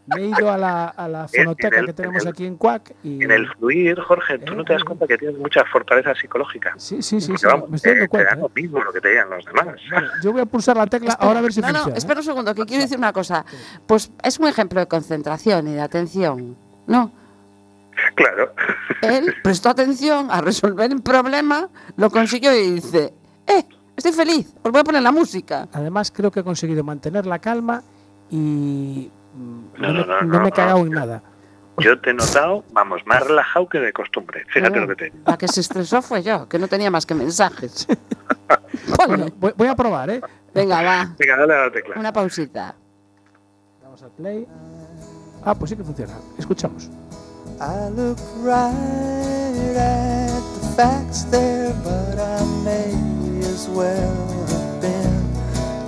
Me he ido a la, a la fonoteca el- que tenemos en el- aquí en Cuac y... En el fluir, Jorge, tú no te das cuenta que tienes mucha fortaleza psicológica. Sí, sí, sí, sí, vamos, me estoy te, dando te da cuenta. lo mismo lo que te digan los demás. ¿eh? Vale, yo voy a pulsar la tecla Espera, ahora a ver si no, funciona. no, ¿eh? espera un segundo, que quiero decir una cosa. Pues es un ejemplo de concentración y de atención. ¿No? Claro. Él prestó atención a resolver el problema, lo consiguió y dice, eh, estoy feliz, os voy a poner la música. Además, creo que he conseguido mantener la calma y mm, No, no, no, me, no, no me he cagado no. en nada. Yo te he notado, vamos, más relajado que de costumbre. Fíjate Claro, lo que te. La que se estresó fue yo, que no tenía más que mensajes. (laughs) Bueno, voy, voy a probar, ¿eh? Venga, va. Venga, dale a la tecla. Una pausita. Vamos al play. Ah, pues sí que funciona. Escuchamos. I look right at the facts there, but I may as well have been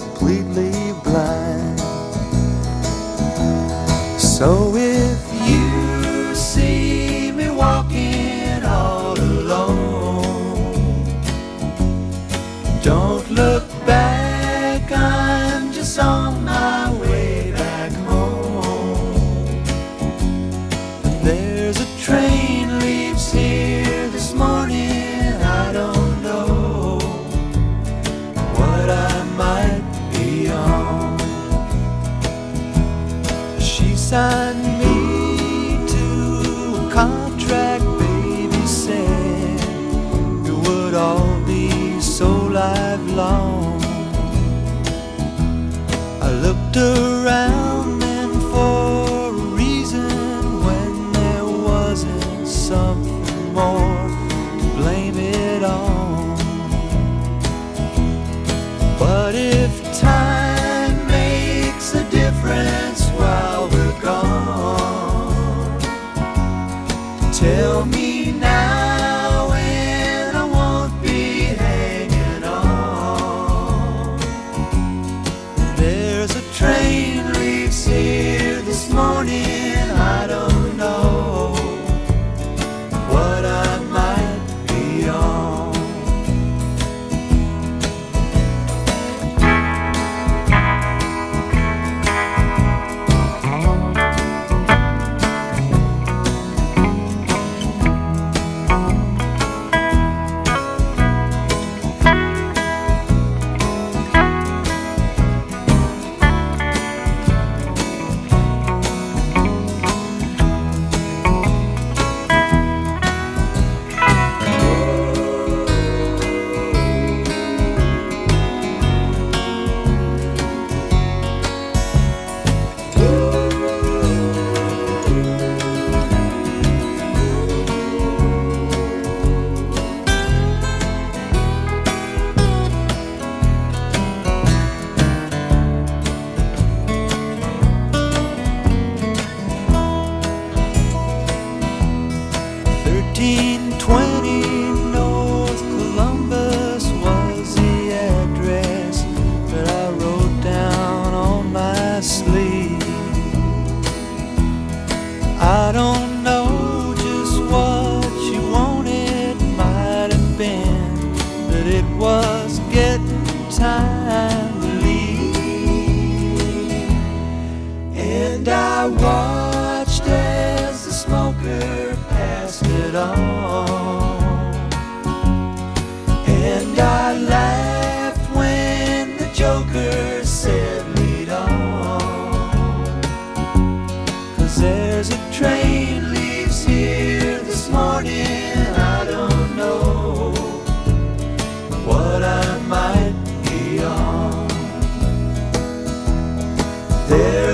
completely blind. So if you see me walking all alone, don't look back, I'm just on Signed me to a contract, baby said it would all be so lifelong. I looked around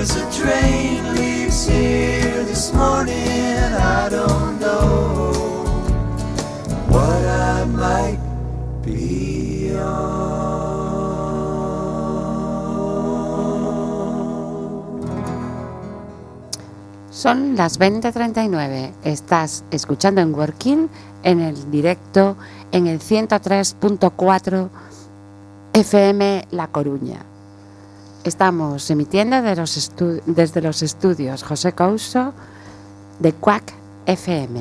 There's a train leaves here this morning. I don't know what I might be on. Son las 20.39. Estás escuchando en Working en el directo en el 103.4 FM La Coruña. Estamos emitiendo de los estu- desde los estudios José Couso de Quack FM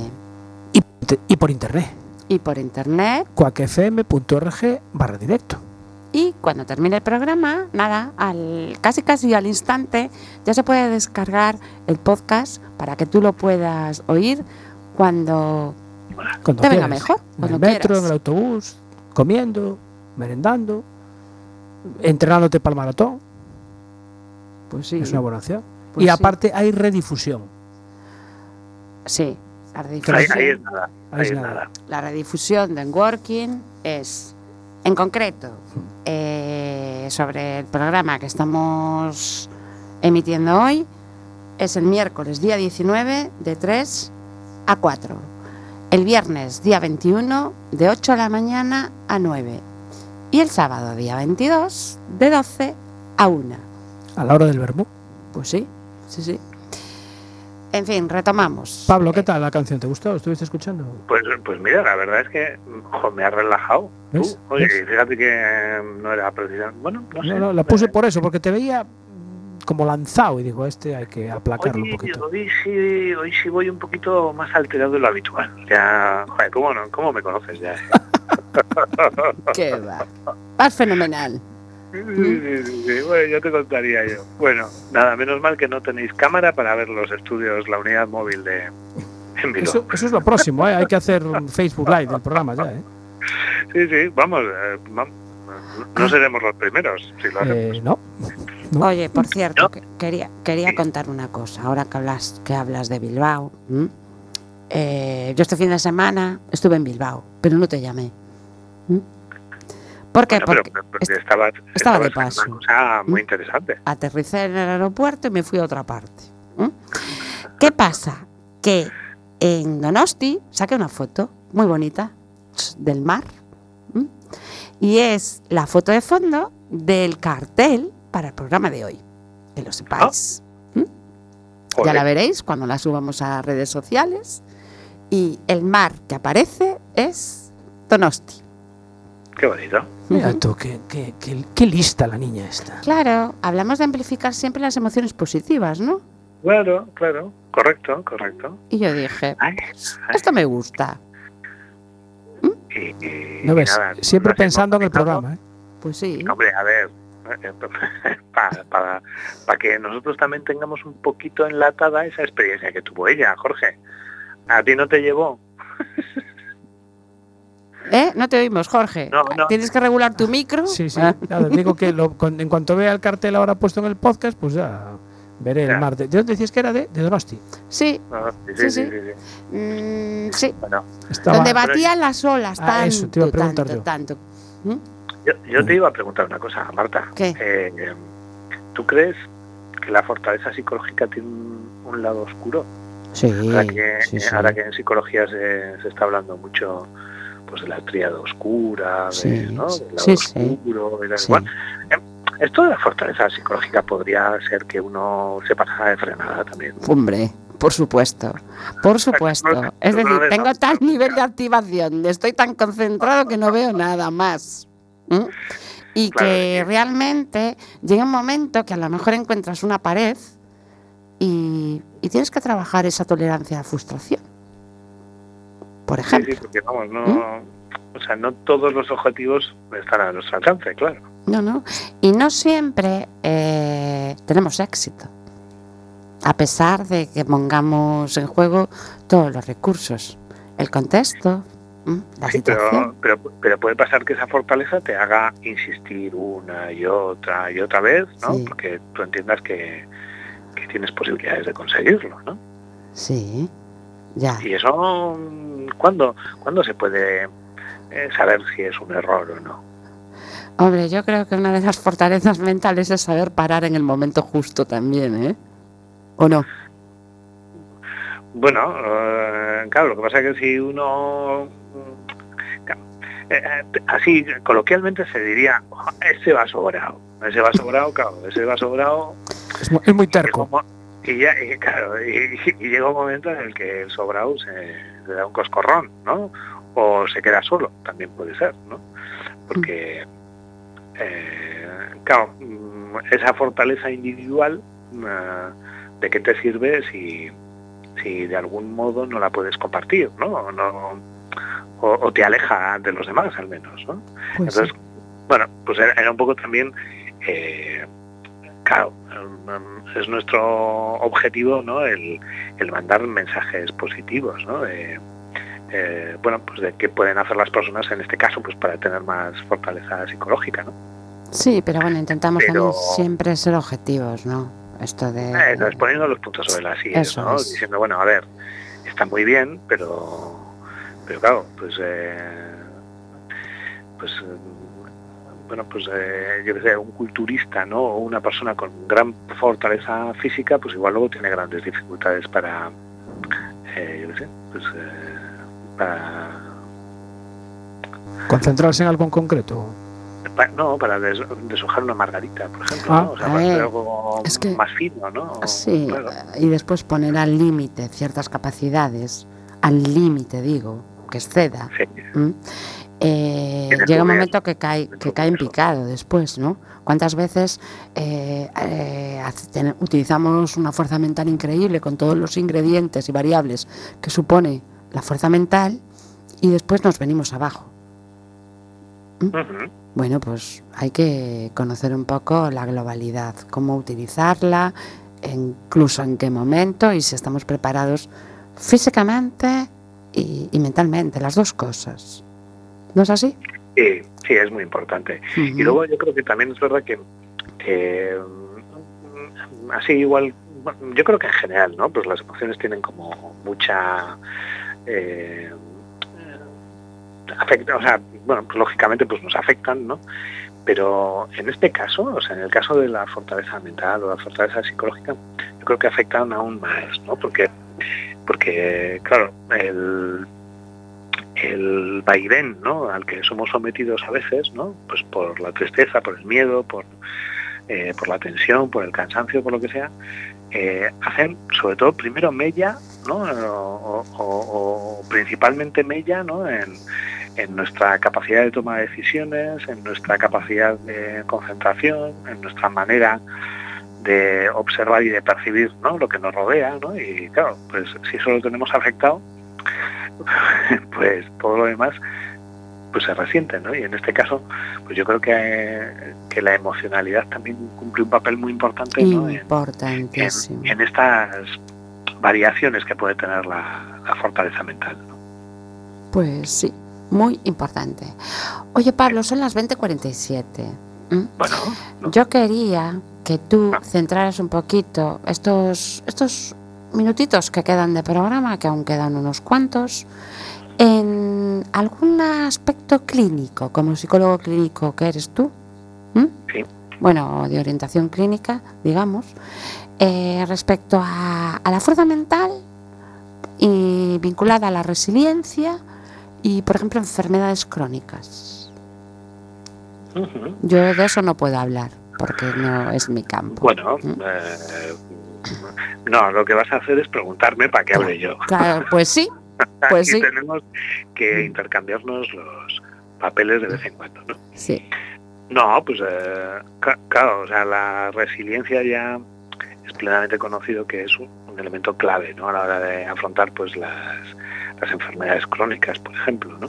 Y, por internet. y por internet. cuacfm.org barra directo. Y cuando termine el programa, nada, al, casi casi al instante, ya se puede descargar el podcast para que tú lo puedas oír cuando Cuando Te venga mejor, En el metro, quieras. en el autobús, comiendo, merendando, entrenándote para el maratón. Pues sí. Es una buena opción. Pues y sí. aparte hay redifusión. Sí. La Ahí, redifusión, ahí es nada. Ahí Ahí es nada. nada. la redifusión de Working es, en concreto, eh, sobre el programa que estamos emitiendo hoy, es el miércoles día 19 de 3 a 4. El viernes día 21 de 8 de la mañana a 9. Y el sábado día 22 de 12 a 1. A la hora del vermú. Pues sí, sí, sí. En fin, retomamos. Pablo, ¿qué Eh, tal la canción? ¿Te gustó? ¿Estuviste escuchando? Pues, pues mira, la verdad es que jo, me ha relajado. Tú, ¿Ves? Oye, fíjate que eh, no era precisamente. Bueno, no sé. No, no, la puse Eh, por eso, porque te veía como lanzado y digo, este hay que aplacarlo un Hoy, poquito. hoy, sí, hoy sí voy un poquito más alterado de lo habitual. Ya, joder, ¿cómo, no? ¿cómo me conoces ya? (laughs) Qué va. Vas fenomenal. Sí, sí, sí, sí, Bueno, yo te contaría yo. Bueno, nada, menos mal que no tenéis cámara para ver los estudios, la unidad móvil de en Bilbao. Eso, eso es lo próximo, ¿eh? hay que hacer un Facebook Live del programa ya. ¿eh? Sí, sí, vamos, eh, no seremos los primeros si lo hacemos. Eh, no, ¿No? Oye, por cierto, ¿No? que- quería, quería Sí. contar una cosa. Ahora que hablas, que hablas de Bilbao. ¿m? Eh, yo este fin de semana estuve en Bilbao, pero no te llamé. ¿Por qué? Bueno, Porque pero- porque est- estabas, estaba de paso. Una cosa muy ¿Mm? interesante. aterricé en el aeropuerto y me fui a otra parte. ¿m? ¿Qué pasa? Que en Donosti saqué una foto muy bonita del mar. ¿m? Y es la foto de fondo del cartel para el programa de hoy. Que lo sepáis. Ya la veréis cuando la subamos a redes sociales. Y el mar que aparece es Donosti. Qué bonito. Mira tú, qué, qué- qué- qué lista la niña esta. Claro, hablamos de amplificar siempre las emociones positivas, ¿no? Claro, claro. Correcto, correcto. Y yo dije, Ay, esto me gusta. y, y- ¿No ves? nada, Siempre pensando en el programa. ¿eh? Pues sí. Hombre, a ver, para, para, para que nosotros también tengamos un poquito enlatada esa experiencia que tuvo ella, Jorge. A ti no te llevó. (laughs) ¿Eh? No te oímos, Jorge. No, no. Tienes que regular tu micro. Sí, sí. Ah, Nada, digo que lo- con- en cuanto vea el cartel ahora puesto en el podcast, pues ya veré el Ya. mar. De, ¿de dónde decías que era? De, de Donosti. sí, Ah, Sí, sí, sí. sí, sí, sí. mm, sí. Bueno, Donde batían las olas, Ah, tanto, eso te iba a preguntar tanto, yo. tanto. ¿Mm? yo, yo te iba a preguntar una cosa, Marta. ¿Qué? Eh, eh, ¿Tú crees que la fortaleza psicológica tiene un, un lado oscuro? Sí, Ahora que, sí, sí. ahora que en psicología se, se está hablando mucho pues de la tríada oscura, de, del lado sí, oscuro Sí. cual. Eh, Esto de la fortaleza psicológica podría ser que uno se pasara de frenada también. Hombre, por supuesto, por supuesto. Es decir, tengo tal nivel de activación, estoy tan concentrado que no veo nada más. ¿Mm? Y Claro, que realmente llega un momento que a lo mejor encuentras una pared y, y tienes que trabajar esa tolerancia a la frustración. Por Sí, ejemplo. sí, porque vamos, no, ¿Mm? o sea, no todos los objetivos están a nuestro alcance, claro. No, no. Y no siempre eh, tenemos éxito. A pesar de que pongamos en juego todos los recursos. El contexto, la Sí, situación. pero, pero, pero puede pasar que esa fortaleza te haga insistir una y otra y otra vez, ¿no? Sí. Porque tú entiendas que, que tienes posibilidades de conseguirlo, ¿no? Sí, ya. Y eso, ¿cuándo, ¿cuándo se puede eh, saber si es un error o no? Hombre, yo creo que una de las fortalezas mentales es saber parar en el momento justo también, ¿eh? ¿O no? Bueno, eh, claro, lo que pasa es que si uno, mm, así coloquialmente se diría, "Oh, ese va sobrado, ese va sobrado, claro, ese va sobrado, Es, mu- es muy terco. como- y ya, y claro, y, y llega un momento en el que el sobrado se, le da un coscorrón, ¿no? O se queda solo, también puede ser, ¿no? Porque, eh, claro, mm, esa fortaleza individual, eh, ¿de qué te sirve si, si de algún modo no la puedes compartir, ¿no? O, no- o- o te aleja de los demás, al menos, ¿no? Pues sí. Entonces, bueno, pues era, era un poco también, eh, claro, em, es nuestro objetivo, ¿no? El, el mandar mensajes positivos, ¿no? De, eh, bueno, pues de qué pueden hacer las personas en este caso, pues para tener más fortaleza psicológica, ¿no? Sí, pero bueno, intentamos Pero- también siempre ser objetivos, ¿no? Esto de... Eh, entonces, poniendo los puntos sobre las sillas, Eso ¿no? es. Diciendo, bueno, a ver, está muy bien, pero, pero claro, pues, eh, pues eh, bueno, pues eh, yo que sé, un culturista, ¿no? O una persona con gran fortaleza física, pues igual luego tiene grandes dificultades para, eh, yo que sé, pues eh, para, Concentrarse en algo en concreto. no, para des- deshojar una margarita, por ejemplo, Ah. ¿no? O sea, para ver, hacer algo es que- más fino, ¿no? Sí, Claro. y después poner al límite ciertas capacidades, al límite digo, que exceda. Sí. Eh, llega un momento que cae, que cae en picado después, ¿no? ¿Cuántas veces eh, eh, utilizamos una fuerza mental increíble con todos los ingredientes y variables que supone la fuerza mental y después nos venimos abajo? Ujú. Bueno, pues hay que conocer un poco la globalidad, cómo utilizarla, incluso en qué momento y si estamos preparados físicamente y, y mentalmente, las dos cosas. ¿No es así? Sí, sí, es muy importante. Y luego yo creo que también es verdad que, que, mm, así igual, bueno, yo creo que en general, ¿no? Pues las emociones tienen como mucha eh, afecta, o sea, bueno, pues lógicamente pues nos afectan, ¿no? Pero en este caso, o sea, en el caso de la fortaleza mental o la fortaleza psicológica, yo creo que afectan aún más, ¿no? Porque, porque claro, el, el vaivén ¿no? al que somos sometidos a veces, ¿no? pues por la tristeza, por el miedo, por, eh, por la tensión, por el cansancio, por lo que sea, eh, hacen sobre todo primero mella, ¿no? o principalmente mella ¿no? en, en nuestra capacidad de toma de decisiones, en nuestra capacidad de concentración, en nuestra manera de observar y de percibir ¿no? lo que nos rodea, ¿no? y claro, pues si eso lo tenemos afectado, (laughs) pues todo lo demás pues se resiente, ¿no? Y en este caso, pues yo creo que, que la emocionalidad también cumple un papel muy importante ¿no? en, estas variaciones que puede tener la, la fortaleza mental. ¿no? Pues sí, muy importante. Oye Pablo, son las 20:47. ¿m? Bueno, ¿no? Yo quería que tú Ah. centraras un poquito estos, estos minutitos que quedan de programa, que aún quedan unos cuantos, en algún aspecto clínico, como psicólogo clínico que eres tú. Bueno, de orientación clínica, digamos, eh, respecto a, a la fuerza mental y vinculada a la resiliencia y, por ejemplo, enfermedades crónicas. Yo de eso no puedo hablar porque no es mi campo. Bueno, Mm. eh, (laughs) no, lo que vas a hacer es preguntarme para que hable yo. Claro, pues sí, (laughs) pues Aquí sí. tenemos que intercambiarnos los papeles de vez en cuando, ¿no? sí. No, pues eh, claro, o sea, la resiliencia ya es plenamente conocido que es un, un elemento clave, ¿no? A la hora de afrontar, pues, las, las enfermedades crónicas, por ejemplo, ¿no?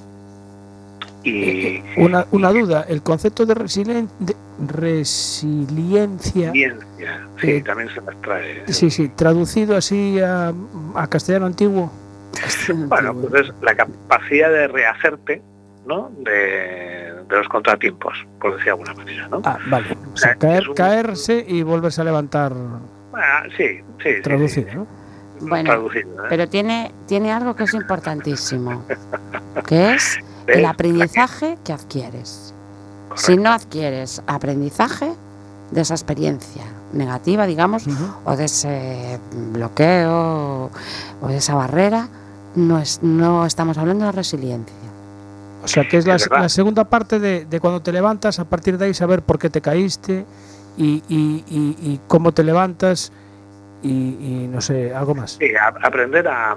Y Eh, Una, una duda, el concepto de, resilien- de resiliencia, sí, Eh, también se las trae. ¿eh? sí, sí, traducido así a, a castellano antiguo. Bueno, pues es la capacidad de rehacerte, ¿no? De, de los contratiempos, por decir de alguna manera, ¿no? Ah, vale. O sea, Eh, caer, un- caerse y volverse a levantar, Ah, sí, sí, traducido, sí, ¿no? Bueno, traducido, ¿eh? Pero tiene, tiene algo que es importantísimo, que es. El aprendizaje que adquieres. Si no adquieres aprendizaje de esa experiencia negativa, digamos, o de ese bloqueo o de esa barrera, no, es, no estamos hablando de resiliencia. O sea, que es la, Es verdad. la segunda parte de, de cuando te levantas, a partir de ahí saber por qué te caíste y, y- y- y cómo te levantas y, y no sé, algo más. Sí, a- aprender a,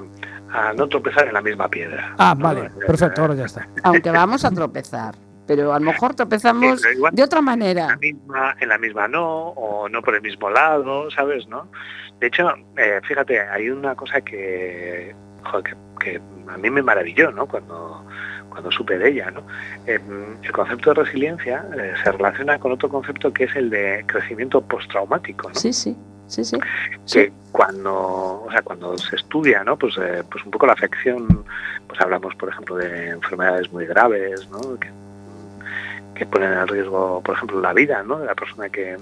a no tropezar en la misma piedra. Ah, ¿no? vale, perfecto, ahora ya está. Aunque vamos a tropezar, pero a lo mejor tropezamos igual de otra en la manera. misma, en la misma no, o no por el mismo lado, ¿sabes? ¿no? De hecho, eh, fíjate, hay una cosa que, joder, que, que a mí me maravilló, ¿no? Cuando, cuando supe de ella, ¿no? Eh, el concepto de resiliencia eh, se relaciona con otro concepto que es el de crecimiento postraumático, ¿no? Sí, sí, sí, sí. que cuando o sea cuando se estudia no pues eh, pues un poco la afección pues hablamos por ejemplo de enfermedades muy graves no que, que ponen en riesgo por ejemplo la vida no de la persona que,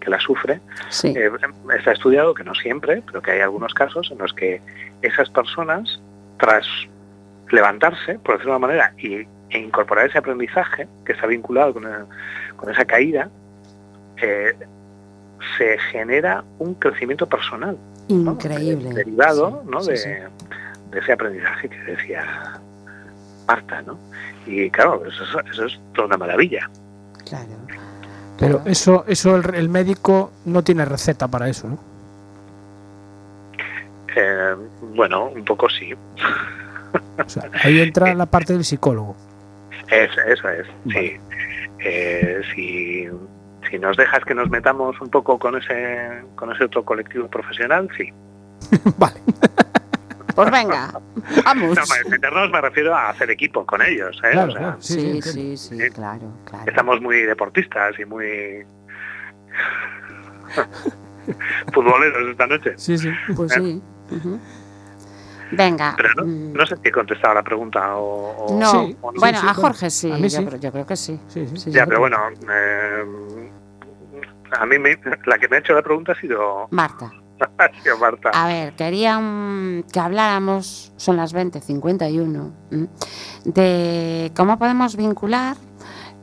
que la sufre, Sí. eh, está estudiado que no siempre, pero que hay algunos casos en los que esas personas, tras levantarse, por decirlo de una manera, y, e incorporar ese aprendizaje que está vinculado con, el- con esa caída, eh, se genera un crecimiento personal. ¿no? Increíble. Derivado Sí, ¿no? sí, de, sí. de ese aprendizaje que decía Marta. ¿no? Y claro, eso, es- eso es toda una maravilla. Claro. Pero Claro. eso, eso el, el médico no tiene receta para eso, ¿no? Eh, bueno, un poco sí. O sea, ahí entra la parte del psicólogo. (laughs) Es, eso es, sí. Vale. Eh, si, si nos dejas que nos metamos un poco con ese, con ese otro colectivo profesional, sí. (laughs) vale. Pues venga, vamos. No, me- meternos me refiero a hacer equipo con ellos. ¿eh? Claro, O sea, claro. Sí, sí, Sí, claro, claro. Estamos muy deportistas y muy futboleros esta noche. Sí, sí. Pues sí. ujú. Venga. Pero no, mm, no sé si he contestado la pregunta o, o- no. Sí, o no. bueno, sí, a. Jorge sí, A mí yo, sí. creo- yo creo que sí. Sí, sí. Sí, Ya, pero bueno, eh, a mí me- la que me ha hecho la pregunta ha sido, Marta, (laughs) ha sido Marta. a ver, quería mm, que habláramos, son las 20.51, mm, de cómo podemos vincular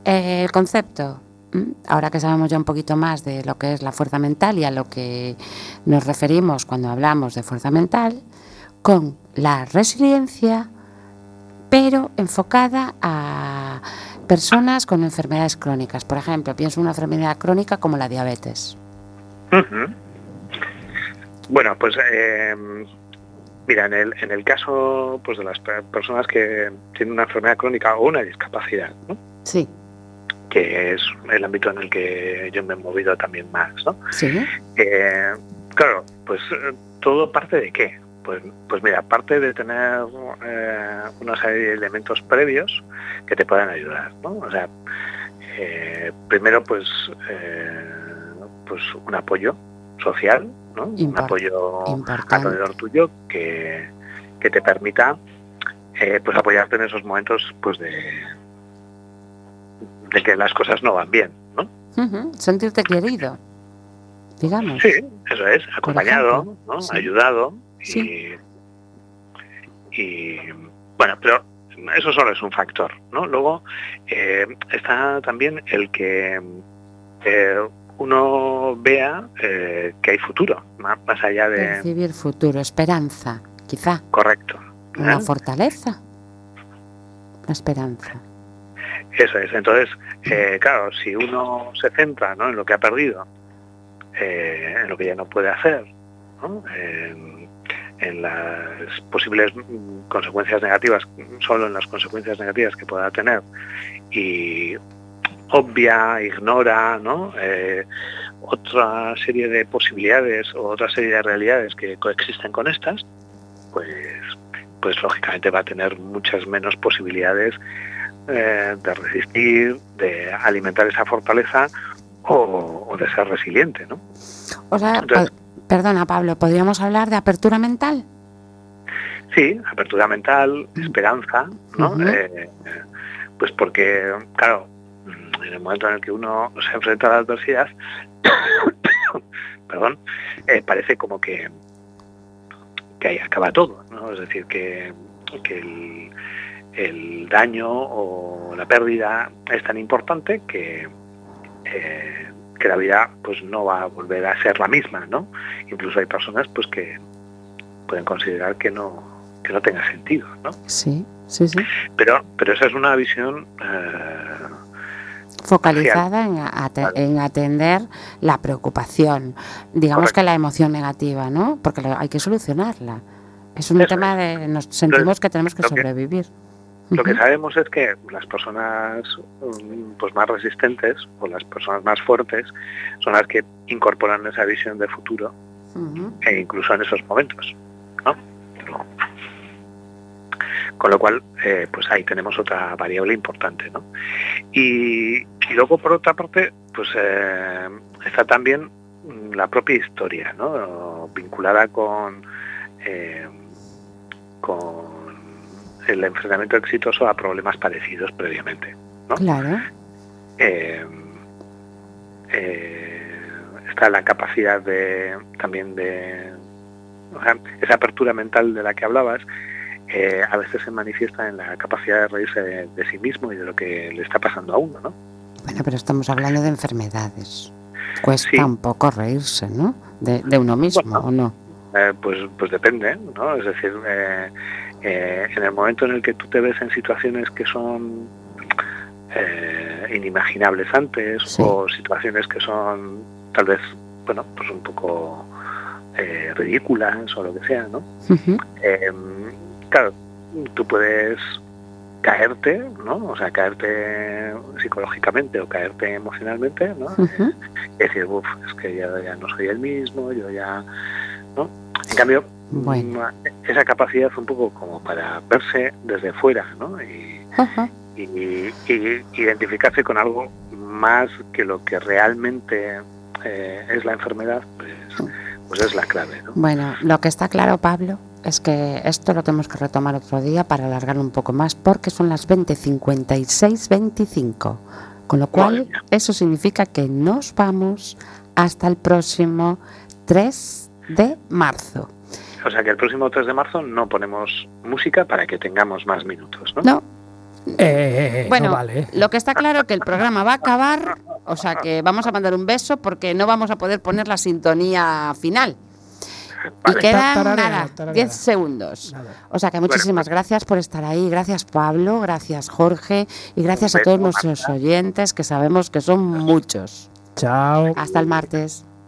eh, el concepto, ahora que sabemos ya un poquito más de lo que es la fuerza mental y a lo que nos referimos cuando hablamos de fuerza mental, con la resiliencia, pero enfocada a personas con enfermedades crónicas. Por ejemplo, pienso en una enfermedad crónica como la diabetes. Bueno, pues eh, mira, en el, en el caso pues de las pe- personas que tienen una enfermedad crónica o una discapacidad, ¿no? Sí, que es el ámbito en el que yo me he movido también más, ¿no? sí. Eh, claro, pues todo parte de qué? Pues, pues mira, parte de tener eh, una serie de elementos previos que te puedan ayudar, ¿no? O sea, eh, primero pues, eh, pues un apoyo social, ¿no? Un apoyo Importante. alrededor tuyo que, que te permita eh, pues apoyarte en esos momentos pues de, de que las cosas no van bien, ¿no? Sentirte querido, digamos. Sí, eso es, acompañado, ejemplo, ¿no? sí. ayudado y, Sí. y, bueno, pero eso solo es un factor, ¿no? Luego eh, está también el que eh, uno vea eh, que hay futuro, más, más allá de Percibir futuro, esperanza, quizá, correcto. una fortaleza, la esperanza. Eso es. Entonces, eh, claro, si uno se centra ¿no? en lo que ha perdido, eh, en lo que ya no puede hacer, ¿no? en, en las posibles mm, consecuencias negativas, solo en las consecuencias negativas que pueda tener, y obvia, ignora, ¿no? Eh, otra serie de posibilidades o otra serie de realidades que coexisten con estas, pues, pues lógicamente va a tener muchas menos posibilidades eh, de resistir, de alimentar esa fortaleza o, o de ser resiliente, ¿no? O sea, Entonces- perdona Pablo, ¿podríamos hablar de apertura mental? Sí, apertura mental, esperanza, ¿no? Eh, pues porque, claro, mm, en el momento en el que uno se enfrenta a la adversidad, (coughs) perdón, eh, parece como que, que ahí acaba todo, ¿no? Es decir, que, que el, el daño o la pérdida es tan importante que, eh, que la vida pues no va a volver a ser la misma, ¿no? Incluso hay personas pues que pueden considerar que no que no tenga sentido, ¿no? Sí, sí, sí. Pero pero esa es una visión eh, Focalizada en, atender la preocupación, digamos Correcto. que la emoción negativa, ¿no? Porque lo- hay que solucionarla. Es un Eso tema de nos sentimos que tenemos que- sobrevivir. Lo que sabemos es que las personas mm, pues más resistentes o las personas más fuertes son las que incorporan esa visión de futuro e incluso en esos momentos, ¿no? Con lo cual, eh, pues ahí tenemos otra variable importante, ¿no? Y, y luego, por otra parte, pues eh, está también mm, la propia historia, ¿no? Vinculada con, eh, con el enfrentamiento exitoso a problemas parecidos previamente. ¿no? Claro. Eh, eh, está la capacidad de también de o sea, esa apertura mental de la que hablabas eh, a veces se manifiesta en la capacidad de reírse de, de sí mismo y de lo que le está pasando a uno, ¿no? Bueno, pero estamos hablando de enfermedades. Cuesta Sí. un poco reírse, ¿no? De, de uno mismo, Bueno. ¿o no? Eh, pues, pues depende, ¿no? Es decir, eh, eh, en el momento en el que tú te ves en situaciones que son eh, inimaginables antes Sí. o situaciones que son tal vez, bueno, pues un poco eh, ridículas o lo que sea, ¿no? Eh, claro, tú puedes caerte, ¿no? O sea, caerte psicológicamente o caerte emocionalmente, ¿no? Decir, uff, es que ya, ya no soy el mismo, yo ya, ¿no? En cambio, Bueno. mm, esa capacidad un poco como para verse desde fuera, ¿no? Y, Ajá. y- y identificarse con algo más que lo que realmente eh, es la enfermedad, pues, pues es la clave, ¿no? Bueno, lo que está claro, Pablo, es que esto lo tenemos que retomar otro día para alargarlo un poco más, porque son las 20.56, 25. Con lo cual, eso significa que nos vamos hasta el próximo 3 de marzo. O sea que el próximo 3 de marzo no ponemos música para que tengamos más minutos, ¿no? No, Eh, eh, eh, Bueno, no vale. lo que está claro es que el programa va a acabar, o sea que vamos a mandar un beso porque no vamos a poder poner la sintonía final. Y quedan nada, tarareala. 10 segundos. Nada. O sea que muchísimas gracias por estar ahí, gracias Pablo, gracias Jorge y gracias a todos nuestros oyentes que sabemos que son muchos. Chao. Hasta el martes.